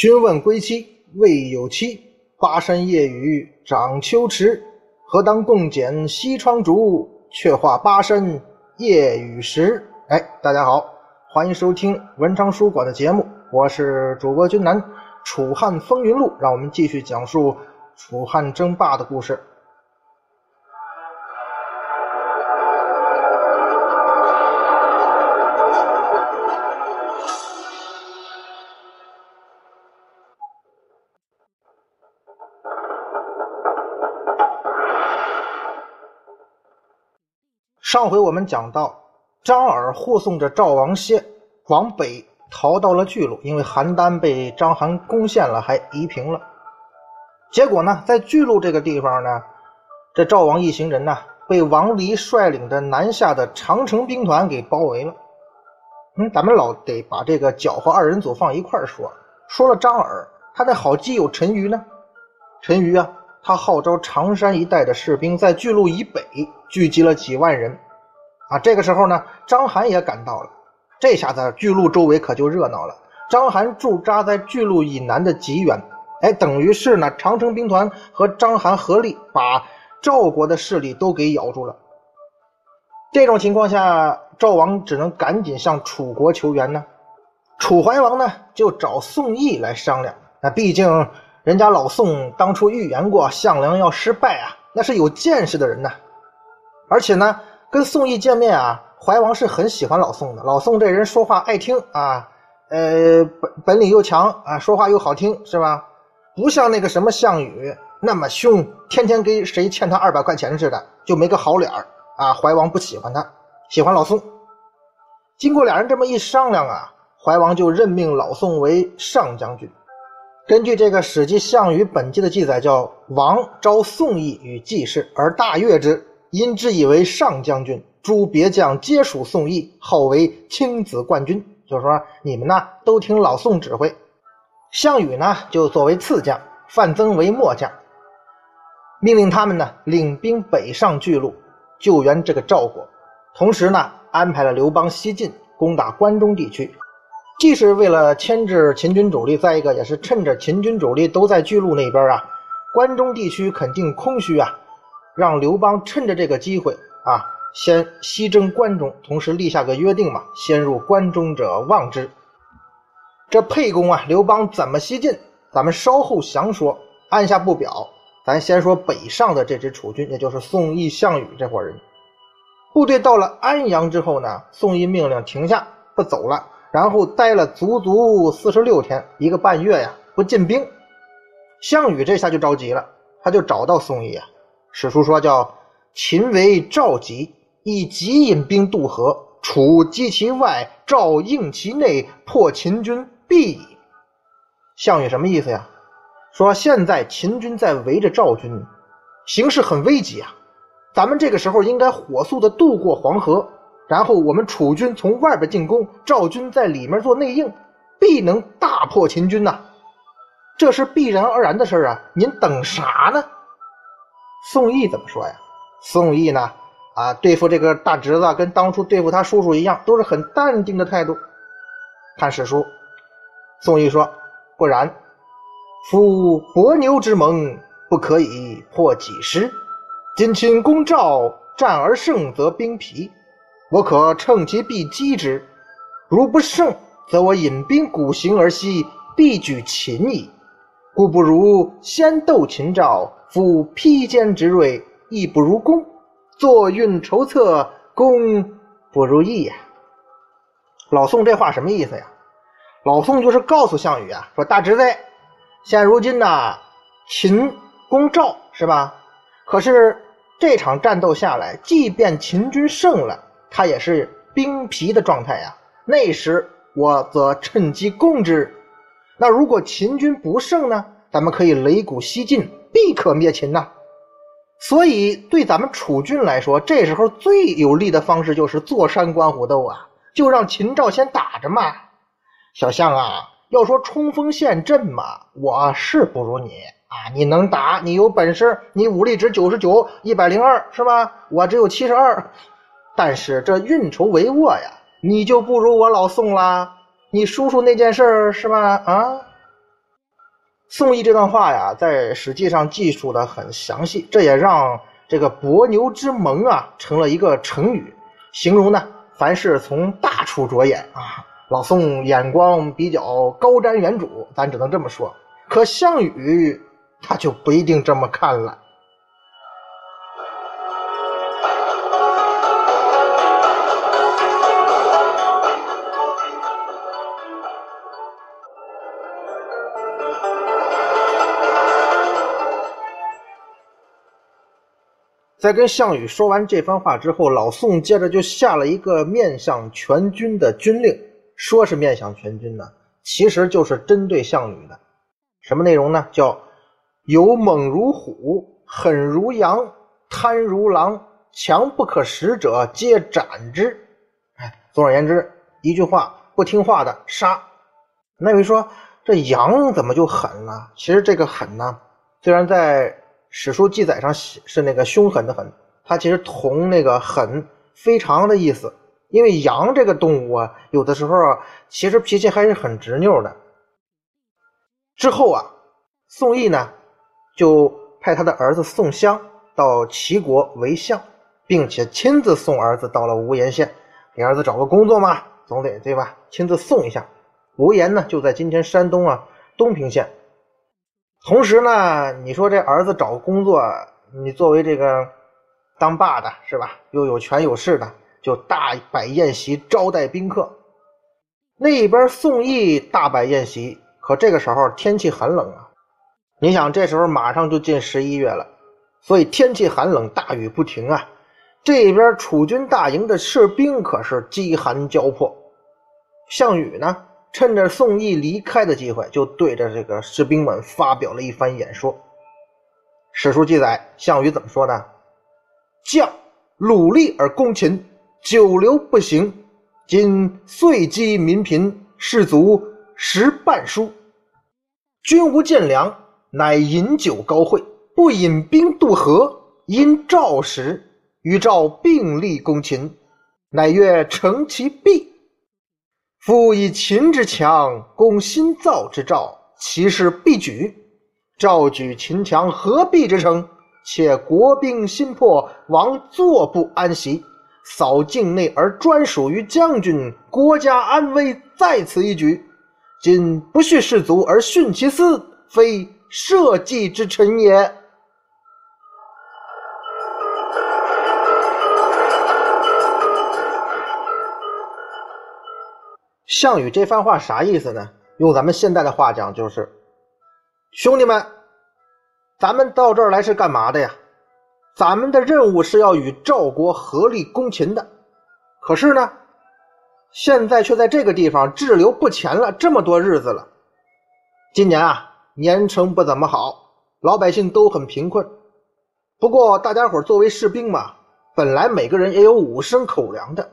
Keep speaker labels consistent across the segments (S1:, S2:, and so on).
S1: 君问归期未有期，巴山夜雨涨秋池。何当共剪西窗烛，却话巴山夜雨时。哎，大家好，欢迎收听文昌书馆的节目，我是主播君南。楚汉风云录，让我们继续讲述楚汉争霸的故事。上回我们讲到，张耳护送着赵王歇往北逃到了巨鹿，因为邯郸被章邯攻陷了，还夷平了。结果呢，在巨鹿这个地方呢，这赵王一行人呢，被王离率领的南下的长城兵团给包围了。嗯，咱们老得把这个搅和二人组放一块说。说了张耳，他的好基友陈馀呢？陈馀啊。他号召常山一带的士兵在巨鹿以北聚集了几万人，啊，这个时候呢，章邯也赶到了。这下子巨鹿周围可就热闹了。章邯驻扎在巨鹿以南的极远，哎，等于是呢，长城兵团和章邯合力把赵国的势力都给咬住了。这种情况下，赵王只能赶紧向楚国求援呢。楚怀王呢，就找宋义来商量。那毕竟。人家老宋当初预言过项梁要失败啊，那是有见识的人呐。而且呢，跟宋义见面啊，怀王是很喜欢老宋的。老宋这人说话爱听啊，呃，本本领又强啊，说话又好听，是吧？不像那个什么项羽那么凶，天天跟谁欠他二百块钱似的，就没个好脸儿啊。怀王不喜欢他，喜欢老宋。经过俩人这么一商量啊，怀王就任命老宋为上将军。根据这个《史记·项羽本纪》的记载，叫王召宋义与季氏，而大悦之，因之以为上将军。诸别将皆属宋义，号为青子冠军。就是说，你们呢都听老宋指挥。项羽呢就作为次将，范增为末将，命令他们呢领兵北上巨鹿，救援这个赵国。同时呢，安排了刘邦西进，攻打关中地区。既是为了牵制秦军主力，再一个也是趁着秦军主力都在巨鹿那边啊，关中地区肯定空虚啊，让刘邦趁着这个机会啊，先西征关中，同时立下个约定嘛，先入关中者望之。这沛公啊，刘邦怎么西进，咱们稍后详说，按下不表。咱先说北上的这支楚军，也就是宋义、项羽这伙人。部队到了安阳之后呢，宋义命令停下，不走了。然后待了足足四十六天，一个半月呀，不进兵。项羽这下就着急了，他就找到宋义啊。史书说叫秦为赵急，以急引兵渡河，楚击其外，赵应其内，破秦军必矣。项羽什么意思呀？说现在秦军在围着赵军，形势很危急啊。咱们这个时候应该火速的渡过黄河。然后我们楚军从外边进攻，赵军在里面做内应，必能大破秦军呐！这是必然而然的事啊！您等啥呢？宋义怎么说呀？宋义呢？啊，对付这个大侄子，跟当初对付他叔叔一样，都是很淡定的态度。看史书，宋义说：“不然，夫伯牛之盟，不可以破己师。今秦攻赵，战而胜，则兵疲。”我可乘其必击之，如不胜，则我引兵鼓行而西，必举秦矣。故不如先斗秦赵，夫披坚执锐，亦不如攻；坐运筹策，攻不如意呀。老宋这话什么意思呀？老宋就是告诉项羽啊，说大侄子，现如今呐，秦攻赵是吧？可是这场战斗下来，即便秦军胜了。他也是兵疲的状态呀，那时我则趁机攻之。那如果秦军不胜呢？咱们可以擂鼓西进，必可灭秦呐。所以对咱们楚军来说，这时候最有利的方式就是坐山观虎斗啊，就让秦赵先打着嘛。小象啊，要说冲锋陷阵嘛，我是不如你啊，你能打，你有本事，你武力值九十九，一百零二是吧？我只有七十二。但是这运筹帷幄呀，你就不如我老宋啦。你叔叔那件事是吧？啊，宋义这段话呀，在史记上记述的很详细，这也让这个伯牛之盟啊成了一个成语，形容呢凡事从大处着眼啊。老宋眼光比较高瞻远瞩，咱只能这么说。可项羽他就不一定这么看了。在跟项羽说完这番话之后，老宋接着就下了一个面向全军的军令，说是面向全军呢，其实就是针对项羽的。什么内容呢？叫有猛如虎，狠如羊，贪如狼，强不可食者，皆斩之。哎，总而言之，一句话，不听话的杀。那位说这羊怎么就狠了？其实这个狠呢，虽然在。史书记载上是那个凶狠的狠，它其实同那个狠非常的意思。因为羊这个动物啊，有的时候啊，其实脾气还是很执拗的。之后啊，宋义呢就派他的儿子宋襄到齐国为相，并且亲自送儿子到了无盐县，给儿子找个工作嘛，总得对吧？亲自送一下。无盐呢就在今天山东啊东平县。同时呢，你说这儿子找工作，你作为这个当爸的是吧？又有权有势的，就大摆宴席招待宾客。那边宋义大摆宴席，可这个时候天气很冷啊。你想，这时候马上就进十一月了，所以天气寒冷，大雨不停啊。这边楚军大营的士兵可是饥寒交迫。项羽呢？趁着宋义离开的机会，就对着这个士兵们发表了一番演说。史书记载，项羽怎么说呢？将努力而攻秦，久留不行。今岁饥民贫，士卒食半书。君无见粮，乃饮酒高会，不引兵渡河。因赵时，与赵并力攻秦，乃曰成其弊。夫以秦之强攻新造之赵，其势必举。赵举秦强，何必之成？且国兵心破，王坐不安席。扫境内而专属于将军，国家安危在此一举。今不恤士卒而徇其私，非社稷之臣也。项羽这番话啥意思呢？用咱们现在的话讲，就是兄弟们，咱们到这儿来是干嘛的呀？咱们的任务是要与赵国合力攻秦的。可是呢，现在却在这个地方滞留不前了这么多日子了。今年啊，年成不怎么好，老百姓都很贫困。不过大家伙作为士兵嘛，本来每个人也有五升口粮的。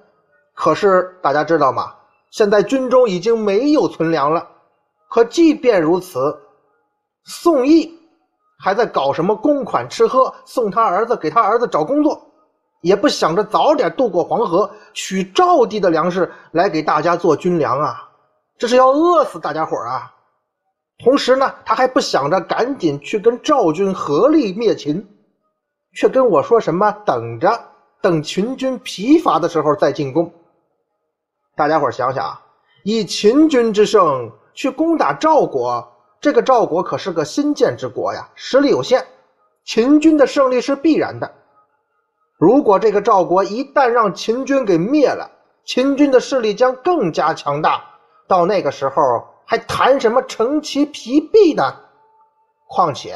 S1: 可是大家知道吗？现在军中已经没有存粮了，可即便如此，宋义还在搞什么公款吃喝，送他儿子给他儿子找工作，也不想着早点渡过黄河，取赵地的粮食来给大家做军粮啊！这是要饿死大家伙啊！同时呢，他还不想着赶紧去跟赵军合力灭秦，却跟我说什么等着，等秦军疲乏的时候再进攻。大家伙想想，以秦军之胜去攻打赵国，这个赵国可是个新建之国呀，实力有限，秦军的胜利是必然的。如果这个赵国一旦让秦军给灭了，秦军的势力将更加强大，到那个时候还谈什么成其疲弊呢？况且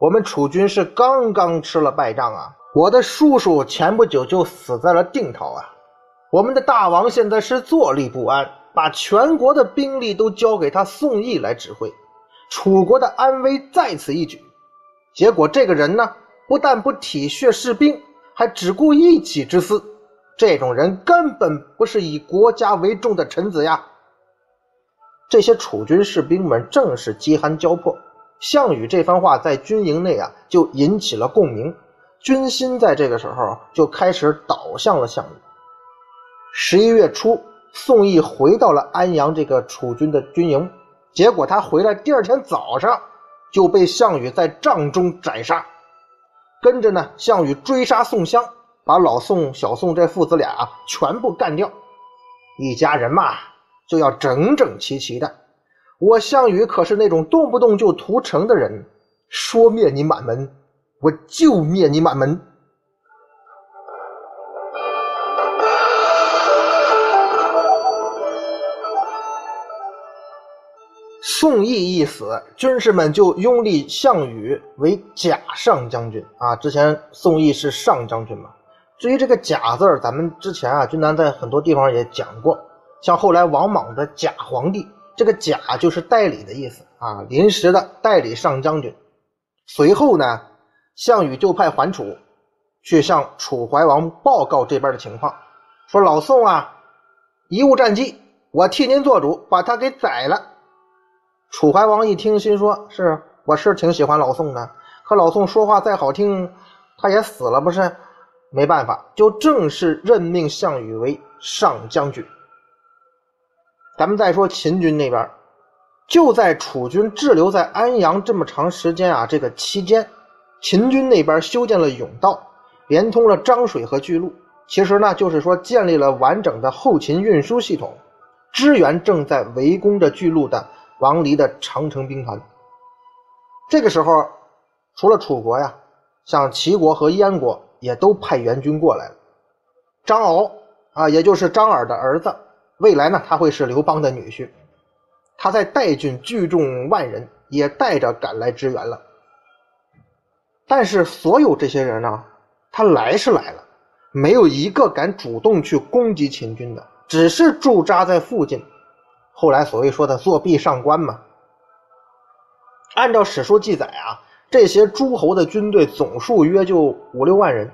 S1: 我们楚军是刚刚吃了败仗啊，我的叔叔前不久就死在了定陶啊。我们的大王现在是坐立不安，把全国的兵力都交给他宋义来指挥，楚国的安危在此一举。结果这个人呢，不但不体恤士兵，还只顾一己之私。这种人根本不是以国家为重的臣子呀！这些楚军士兵们正是饥寒交迫，项羽这番话在军营内啊，就引起了共鸣，军心在这个时候就开始倒向了项羽。十一月初，宋义回到了安阳这个楚军的军营，结果他回来第二天早上，就被项羽在帐中斩杀。跟着呢，项羽追杀宋襄，把老宋、小宋这父子俩啊全部干掉。一家人嘛，就要整整齐齐的。我项羽可是那种动不动就屠城的人，说灭你满门，我就灭你满门。宋义一死，军士们就拥立项羽为假上将军啊。之前宋义是上将军嘛。至于这个“假”字儿，咱们之前啊，军南在很多地方也讲过。像后来王莽的假皇帝，这个“假”就是代理的意思啊，临时的代理上将军。随后呢，项羽就派桓楚去向楚怀王报告这边的情况，说老宋啊，贻误战机，我替您做主，把他给宰了。楚怀王一听，心说：“是我是挺喜欢老宋的，可老宋说话再好听，他也死了，不是？没办法，就正式任命项羽为上将军。咱们再说秦军那边，就在楚军滞留在安阳这么长时间啊，这个期间，秦军那边修建了甬道，连通了漳水和巨鹿。其实呢，就是说建立了完整的后勤运输系统，支援正在围攻着巨鹿的。”王离的长城兵团，这个时候，除了楚国呀，像齐国和燕国也都派援军过来了。张敖啊，也就是张耳的儿子，未来呢他会是刘邦的女婿，他在代郡聚众万人，也带着赶来支援了。但是所有这些人呢，他来是来了，没有一个敢主动去攻击秦军的，只是驻扎在附近。后来所谓说的作壁上观嘛，按照史书记载啊，这些诸侯的军队总数约就五六万人。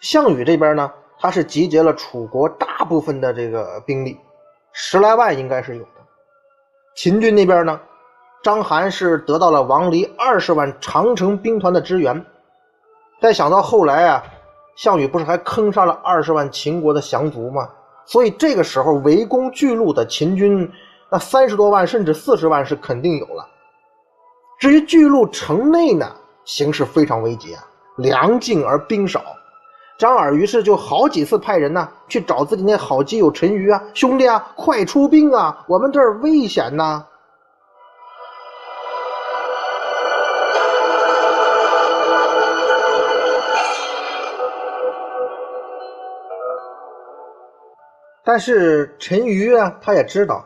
S1: 项羽这边呢，他是集结了楚国大部分的这个兵力，十来万应该是有的。秦军那边呢，章邯是得到了王离二十万长城兵团的支援。再想到后来啊，项羽不是还坑杀了二十万秦国的降卒吗？所以这个时候围攻巨鹿的秦军，那三十多万甚至四十万是肯定有了。至于巨鹿城内呢，形势非常危急啊，粮尽而兵少。张耳于是就好几次派人呢去找自己那好基友陈馀啊，兄弟啊，快出兵啊，我们这儿危险呐。但是陈馀啊，他也知道，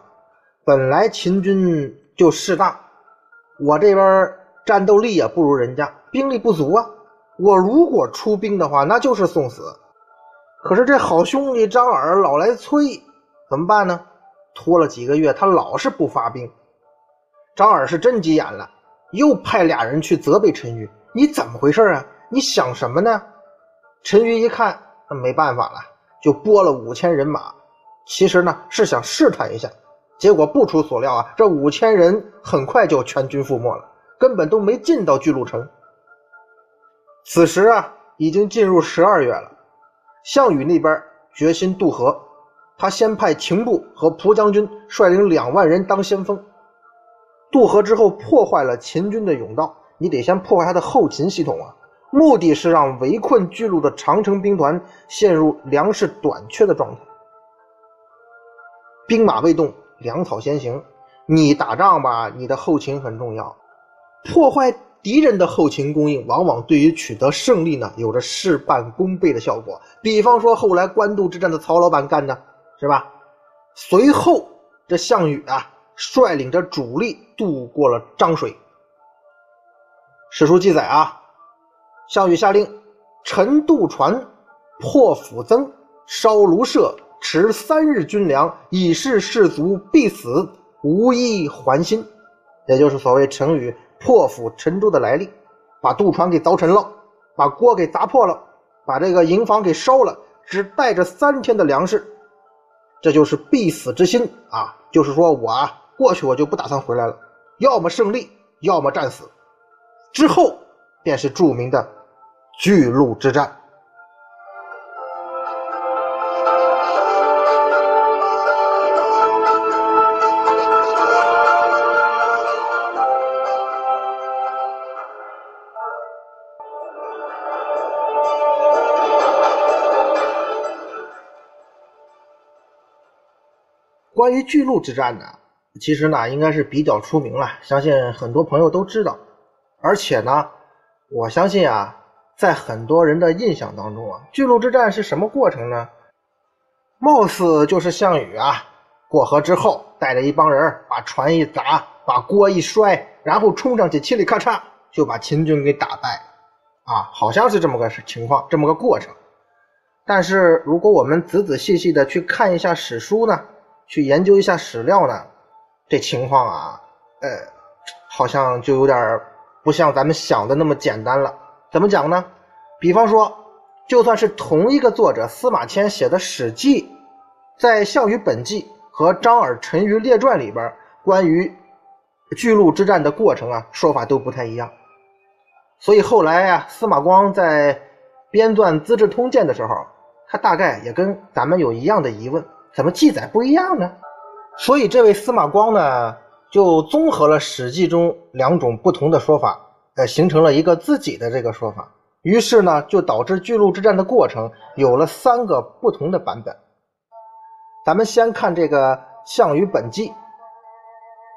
S1: 本来秦军就势大，我这边战斗力也不如人家，兵力不足啊。我如果出兵的话，那就是送死。可是这好兄弟张耳老来催，怎么办呢？拖了几个月，他老是不发兵。张耳是真急眼了，又派俩人去责备陈馀：“你怎么回事啊？你想什么呢？”陈馀一看，那没办法了，就拨了五千人马。其实呢是想试探一下，结果不出所料啊，这五千人很快就全军覆没了，根本都没进到巨鹿城。此时啊，已经进入十二月了，项羽那边决心渡河，他先派秦部和蒲将军率领两万人当先锋，渡河之后破坏了秦军的甬道，你得先破坏他的后勤系统啊，目的是让围困巨鹿的长城兵团陷入粮食短缺的状态。兵马未动，粮草先行。你打仗吧，你的后勤很重要。破坏敌人的后勤供应，往往对于取得胜利呢，有着事半功倍的效果。比方说后来官渡之战的曹老板干的，是吧？随后，这项羽啊，率领着主力渡过了漳水。史书记载啊，项羽下令沉渡船，破釜增，烧庐舍。持三日军粮，以示士卒必死，无一还心。也就是所谓成语“破釜沉舟”的来历，把渡船给凿沉了，把锅给砸破了，把这个营房给烧了，只带着三天的粮食，这就是必死之心啊！就是说我啊，过去我就不打算回来了，要么胜利，要么战死。之后便是著名的巨鹿之战。关于巨鹿之战呢，其实呢应该是比较出名了，相信很多朋友都知道。而且呢，我相信啊，在很多人的印象当中啊，巨鹿之战是什么过程呢？貌似就是项羽啊过河之后，带着一帮人把船一砸，把锅一摔，然后冲上去，嘁里咔嚓就把秦军给打败，啊，好像是这么个情况，这么个过程。但是如果我们仔仔细细的去看一下史书呢，去研究一下史料呢，这情况啊，呃，好像就有点不像咱们想的那么简单了。怎么讲呢？比方说。就算是同一个作者司马迁写的《史记》，在《项羽本纪》和《张耳陈余列传》里边，关于巨鹿之战的过程啊，说法都不太一样。所以后来呀，司马光在编撰《资治通鉴》的时候，他大概也跟咱们有一样的疑问：怎么记载不一样呢？所以这位司马光呢，就综合了《史记》中两种不同的说法，呃，形成了一个自己的这个说法。于是呢，就导致巨鹿之战的过程有了三个不同的版本。咱们先看这个《项羽本纪》。《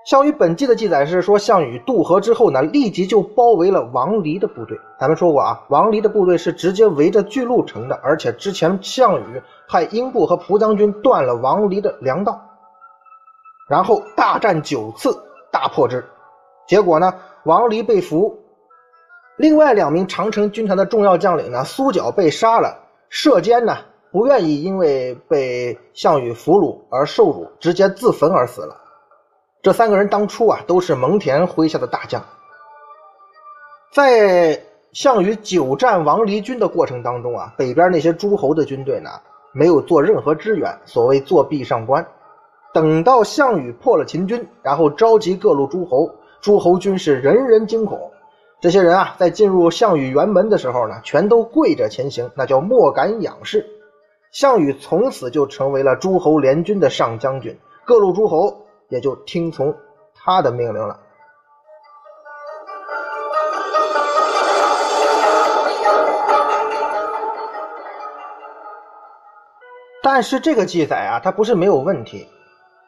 S1: 项羽本纪》的记载是说，项羽渡河之后呢，立即就包围了王离的部队。咱们说过啊，王离的部队是直接围着巨鹿城的，而且之前项羽派英布和蒲将军断了王离的粮道，然后大战九次，大破之。结果呢，王离被俘。另外两名长城军团的重要将领呢，苏角被杀了，射间呢不愿意因为被项羽俘虏而受辱，直接自焚而死了。这三个人当初啊都是蒙恬麾下的大将，在项羽久战王离军的过程当中啊，北边那些诸侯的军队呢没有做任何支援，所谓作壁上观。等到项羽破了秦军，然后召集各路诸侯，诸侯军是人人惊恐。这些人啊，在进入项羽辕门的时候呢，全都跪着前行，那叫莫敢仰视。项羽从此就成为了诸侯联军的上将军，各路诸侯也就听从他的命令了。但是这个记载啊，它不是没有问题。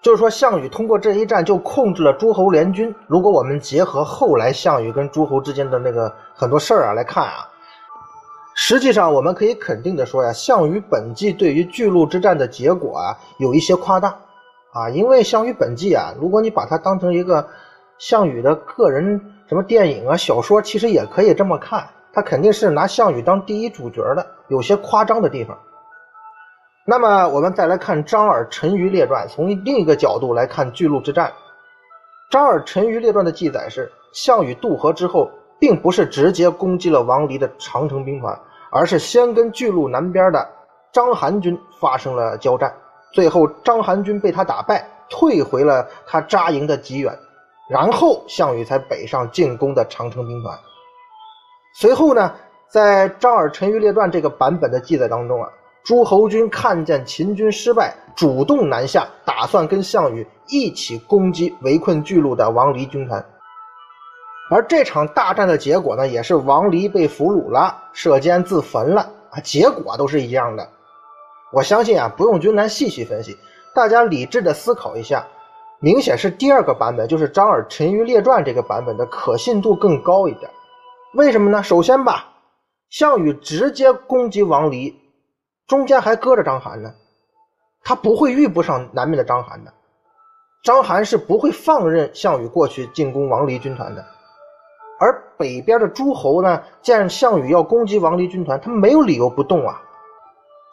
S1: 就是说，项羽通过这一战就控制了诸侯联军。如果我们结合后来项羽跟诸侯之间的那个很多事儿啊来看啊，实际上我们可以肯定的说呀，项羽本纪对于巨鹿之战的结果啊有一些夸大啊，因为项羽本纪啊，如果你把它当成一个项羽的个人什么电影啊小说，其实也可以这么看，他肯定是拿项羽当第一主角的，有些夸张的地方。那么我们再来看张耳陈余列传，从另一个角度来看巨鹿之战。张耳陈余列传的记载是，项羽渡河之后，并不是直接攻击了王离的长城兵团，而是先跟巨鹿南边的章邯军发生了交战，最后章邯军被他打败，退回了他扎营的济远，然后项羽才北上进攻的长城兵团。随后呢，在张耳陈余列传这个版本的记载当中啊。诸侯军看见秦军失败，主动南下，打算跟项羽一起攻击围困巨鹿的王离军团。而这场大战的结果呢，也是王离被俘虏了，射监自焚了啊，结果都是一样的。我相信啊，不用君南细细分析，大家理智的思考一下，明显是第二个版本，就是张耳陈余列传这个版本的可信度更高一点。为什么呢？首先吧，项羽直接攻击王离。中间还搁着章邯呢，他不会遇不上南面的章邯的。章邯是不会放任项羽过去进攻王离军团的。而北边的诸侯呢，见项羽要攻击王离军团，他没有理由不动啊。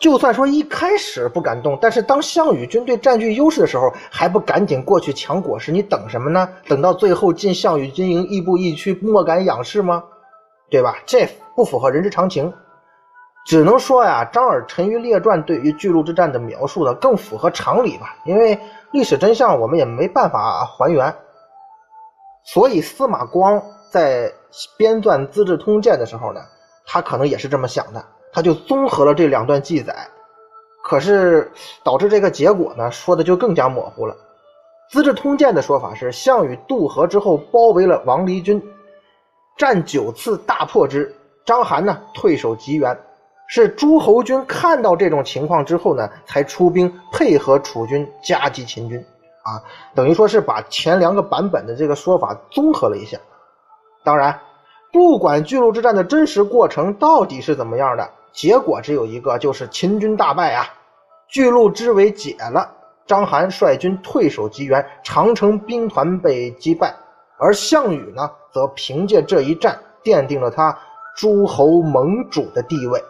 S1: 就算说一开始不敢动，但是当项羽军队占据优势的时候，还不赶紧过去抢果实？你等什么呢？等到最后进项羽军营，亦步亦趋，莫敢仰视吗？对吧？这不符合人之常情。只能说呀，张耳陈余列传对于巨鹿之战的描述呢，更符合常理吧。因为历史真相我们也没办法还原，所以司马光在编撰《资治通鉴》的时候呢，他可能也是这么想的，他就综合了这两段记载，可是导致这个结果呢，说的就更加模糊了。《资治通鉴》的说法是，项羽渡河之后包围了王离军，战九次大破之，章邯呢退守棘原。是诸侯军看到这种情况之后呢，才出兵配合楚军夹击秦军，啊，等于说是把前两个版本的这个说法综合了一下。当然，不管巨鹿之战的真实过程到底是怎么样的，结果只有一个，就是秦军大败啊，巨鹿之围解了，章邯率军退守棘原，长城兵团被击败，而项羽呢，则凭借这一战奠定了他诸侯盟主的地位。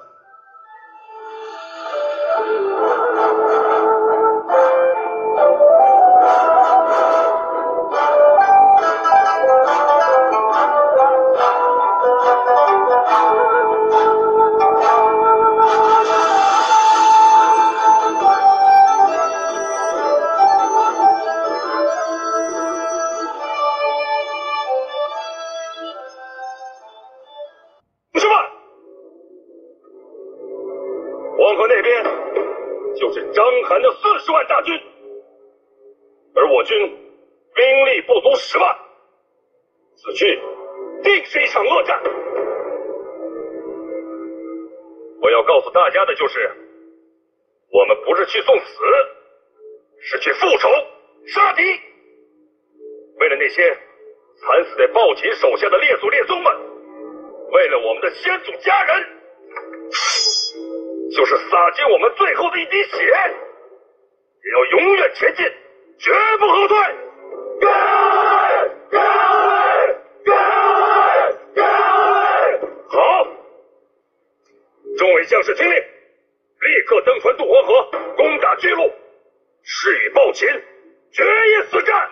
S2: 去送死是去复仇杀敌。为了那些惨死在暴秦手下的列祖列宗们为了我们的先祖家人就是洒尽我们最后的一滴血也要永远前进绝不后退。好众位将士听令。立刻登船渡黄河攻打
S1: 巨鹿。誓与暴秦决一死战。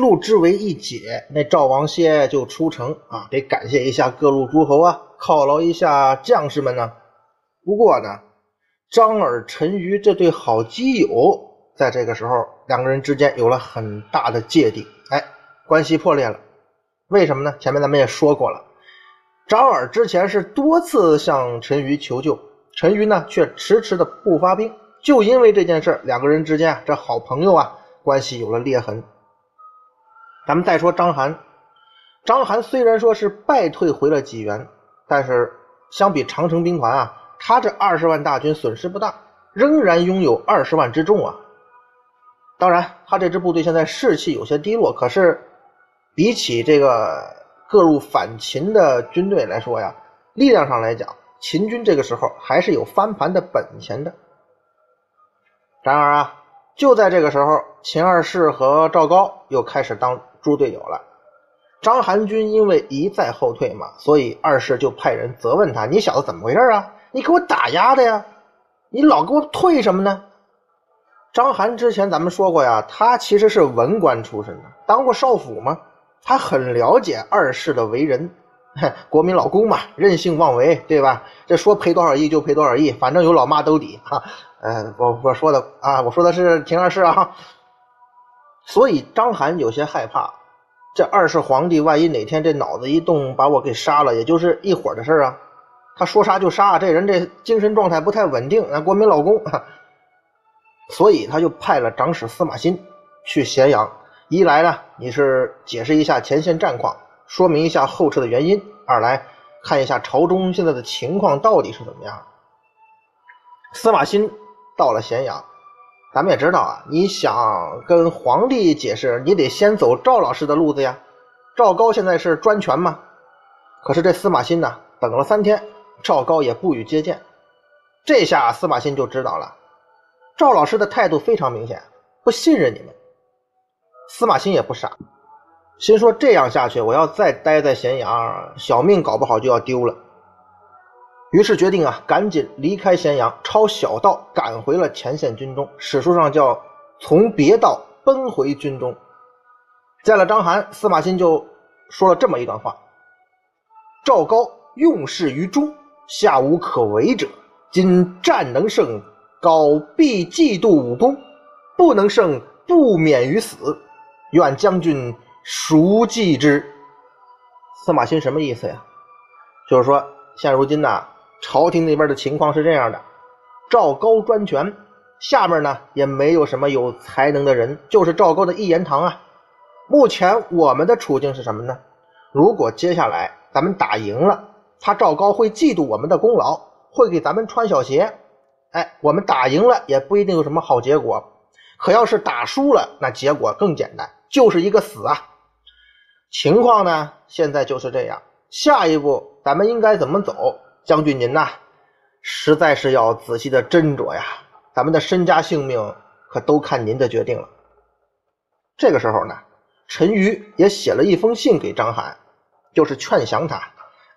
S1: 路之围一解，那赵王歇就出城啊，得感谢一下各路诸侯啊，犒劳一下将士们呢。不过呢，张耳、陈馀这对好基友，在这个时候两个人之间有了很大的芥蒂，哎，关系破裂了。为什么呢？前面咱们也说过了，张耳之前是多次向陈馀求救，陈馀呢却迟迟的不发兵，就因为这件事两个人之间啊这好朋友啊，关系有了裂痕。咱们再说章邯，章邯虽然说是败退回了济源，但是相比长城兵团啊，他这二十万大军损失不大，仍然拥有二十万之众啊。当然，他这支部队现在士气有些低落，可是比起这个各路反秦的军队来说呀，力量上来讲，秦军这个时候还是有翻盘的本钱的。然而啊，就在这个时候，秦二世和赵高又开始当猪队友了。章邯军因为一再后退嘛，所以二世就派人责问他：“你小子怎么回事啊？你给我打压的呀？你老给我退什么呢？”章邯之前咱们说过呀，他其实是文官出身的，当过少府嘛，他很了解二世的为人。国民老公嘛，任性妄为，对吧？这说赔多少亿就赔多少亿，反正有老妈兜底哈。呃，我我说的啊，我说的是秦二世啊。所以章邯有些害怕，这二世皇帝万一哪天这脑子一动把我给杀了，也就是一会儿的事啊。他说杀就杀，这人这精神状态不太稳定。那国民老公，所以他就派了长史司马欣去咸阳，一来呢，你是解释一下前线战况。说明一下后撤的原因。二来看一下朝中现在的情况到底是怎么样。司马欣到了咸阳，咱们也知道啊，你想跟皇帝解释，你得先走赵老师的路子呀。赵高现在是专权嘛，可是这司马欣呢，等了三天，赵高也不予接见。这下司马欣就知道了，赵老师的态度非常明显，不信任你们。司马欣也不傻。心说这样下去，我要再待在咸阳，小命搞不好就要丢了。于是决定啊，赶紧离开咸阳，抄小道赶回了前线军中。史书上叫从别道奔回军中。见了章邯，司马欣就说了这么一段话：赵高用事于中，下无可为者。今战能胜，高必嫉妒武功；不能胜，不免于死。愿将军。熟记之，司马欣什么意思呀？就是说，现如今呢，朝廷那边的情况是这样的：赵高专权，下面呢也没有什么有才能的人，就是赵高的一言堂啊。目前我们的处境是什么呢？如果接下来咱们打赢了，他赵高会嫉妒我们的功劳，会给咱们穿小鞋。哎，我们打赢了也不一定有什么好结果。可要是打输了，那结果更简单，就是一个死啊。情况呢，现在就是这样。下一步咱们应该怎么走？将军您呐，实在是要仔细的斟酌呀。咱们的身家性命可都看您的决定了。这个时候呢，陈馀也写了一封信给章邯，就是劝降他。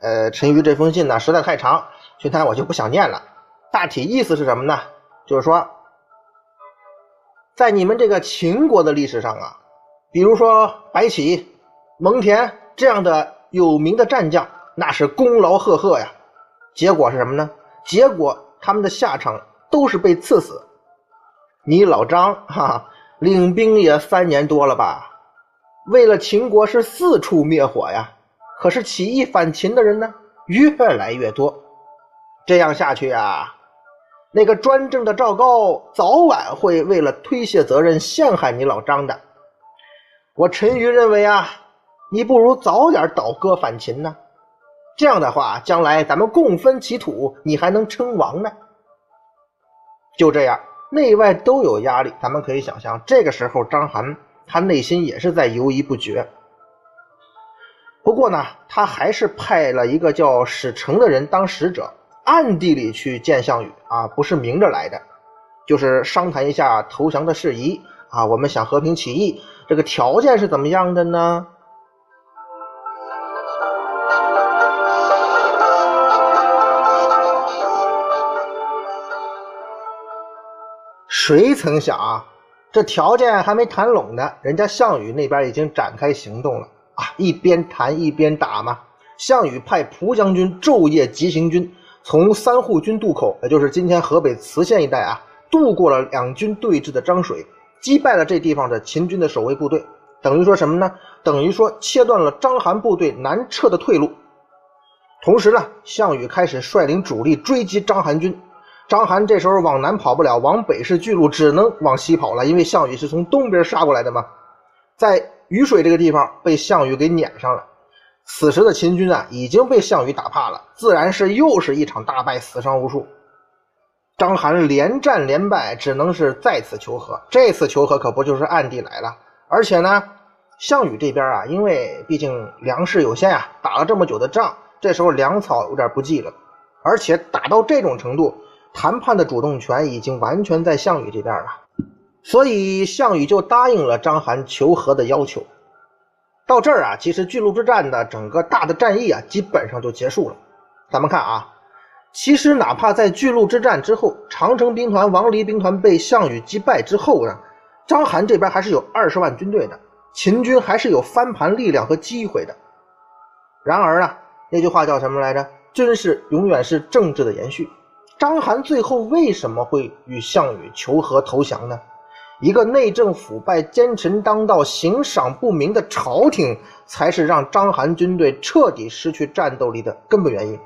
S1: 呃，陈馀这封信呢，实在太长，群谈我就不想念了。大体意思是什么呢？就是说，在你们这个秦国的历史上啊，比如说白起。蒙恬这样的有名的战将，那是功劳赫赫呀。结果是什么呢？结果他们的下场都是被刺死。你老张哈，领兵也三年多了吧？为了秦国是四处灭火呀。可是起义反秦的人呢，越来越多。这样下去啊，那个专政的赵高早晚会为了推卸责任陷害你老张的。我陈馀认为啊。你不如早点倒戈反秦呢，这样的话，将来咱们共分其土，你还能称王呢。就这样，内外都有压力。咱们可以想象，这个时候章邯他内心也是在犹豫不决。不过呢，他还是派了一个叫史成的人当使者，暗地里去见项羽啊，不是明着来的，就是商谈一下投降的事宜啊。我们想和平起义，这个条件是怎么样的呢？谁曾想啊，这条件还没谈拢呢，人家项羽那边已经展开行动了啊！一边谈一边打嘛。项羽派蒲将军昼夜急行军，从三户军渡口，也就是今天河北磁县一带啊，渡过了两军对峙的漳水，击败了这地方的秦军的守卫部队。等于说什么呢？等于说切断了章邯部队南撤的退路。同时呢，项羽开始率领主力追击章邯军。章邯这时候往南跑不了，往北是巨鹿，只能往西跑了。因为项羽是从东边杀过来的嘛，在雨水这个地方被项羽给撵上了。此时的秦军啊，已经被项羽打怕了，自然是又是一场大败，死伤无数。章邯连战连败，只能是再次求和。这次求和可不就是暗地来了？而且呢，项羽这边啊，因为毕竟粮食有限啊，打了这么久的仗，这时候粮草有点不济了。而且打到这种程度，谈判的主动权已经完全在项羽这边了。所以项羽就答应了章邯求和的要求。到这儿啊，其实巨鹿之战的整个大的战役啊，基本上就结束了。咱们看啊，其实哪怕在巨鹿之战之后，长城兵团、王离兵团被项羽击败之后呢，章邯这边还是有二十万军队的，秦军还是有翻盘力量和机会的。然而呢，那句话叫什么来着？军事永远是政治的延续。章邯最后为什么会与项羽求和投降呢？一个内政腐败、奸臣当道、行赏不明的朝廷，才是让章邯军队彻底失去战斗力的根本原因。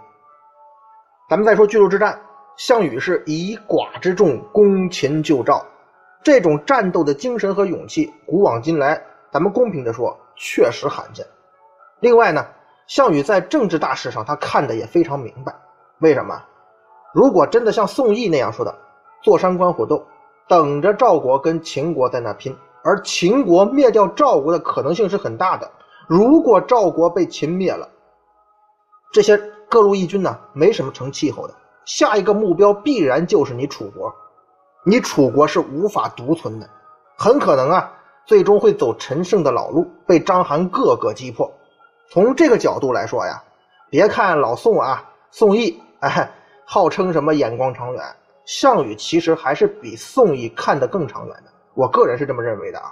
S1: 咱们再说巨鹿之战，项羽是以寡之众攻秦救赵，这种战斗的精神和勇气，古往今来，咱们公平的说，确实罕见。另外呢，项羽在政治大事上，他看的也非常明白。为什么？如果真的像宋义那样说的，坐山观虎斗。等着赵国跟秦国在那拼，而秦国灭掉赵国的可能性是很大的。如果赵国被秦灭了，这些各路义军呢，没什么成气候的。下一个目标必然就是你楚国，你楚国是无法独存的，很可能啊，最终会走陈胜的老路，被章邯各个击破。从这个角度来说呀，别看老宋啊，宋义哎，号称什么眼光长远。项羽其实还是比宋义看得更长远的，我个人是这么认为的啊。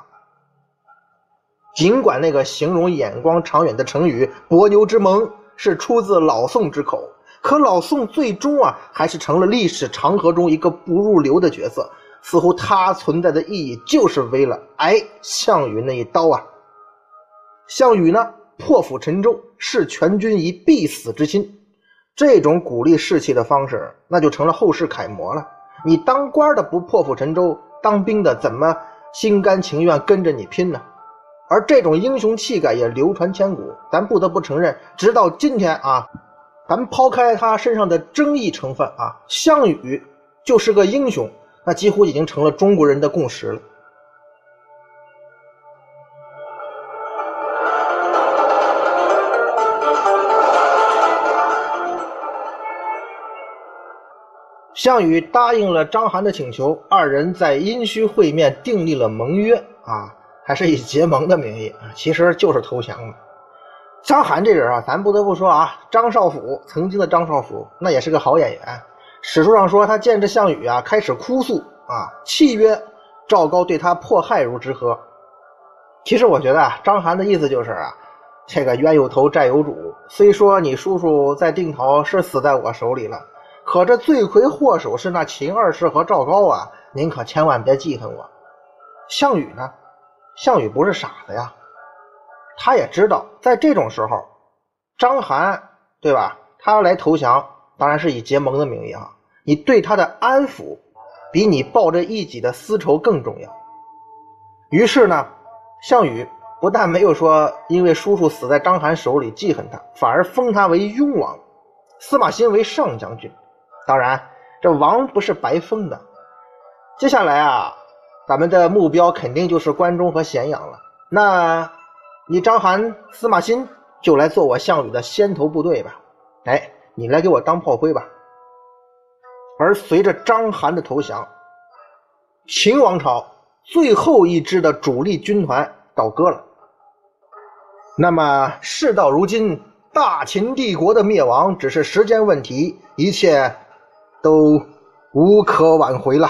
S1: 尽管那个形容眼光长远的成语“伯牛之盟”是出自老宋之口，可老宋最终啊还是成了历史长河中一个不入流的角色。似乎他存在的意义就是为了挨项羽那一刀啊。项羽呢，破釜沉舟，视全军以必死之心。这种鼓励士气的方式，那就成了后世楷模了。你当官的不破釜沉舟，当兵的怎么心甘情愿跟着你拼呢？而这种英雄气概也流传千古。咱不得不承认，直到今天啊，咱们抛开他身上的争议成分啊，项羽就是个英雄，那几乎已经成了中国人的共识了。项羽答应了章邯的请求，二人在殷墟会面，订立了盟约啊，还是以结盟的名义啊，其实就是投降了。章邯这人啊，咱不得不说啊，张少府曾经的张少府那也是个好演员。史书上说他见着项羽啊，开始哭诉啊，契约赵高对他迫害如之何？其实我觉得啊，章邯的意思就是啊，这个冤有头债有主，虽说你叔叔在定陶是死在我手里了。可这罪魁祸首是那秦二世和赵高啊！您可千万别记恨我。项羽呢？项羽不是傻子呀，他也知道，在这种时候，章邯对吧？他要来投降，当然是以结盟的名义啊。你对他的安抚，比你报这一己的私仇更重要。于是呢，项羽不但没有说因为叔叔死在章邯手里记恨他，反而封他为雍王，司马欣为上将军。当然，这王不是白封的。接下来啊，咱们的目标肯定就是关中和咸阳了。那，你章邯、司马欣就来做我项羽的先头部队吧。哎，你来给我当炮灰吧。而随着章邯的投降，秦王朝最后一支的主力军团倒戈了。那么事到如今，大秦帝国的灭亡只是时间问题，一切。都无可挽回了。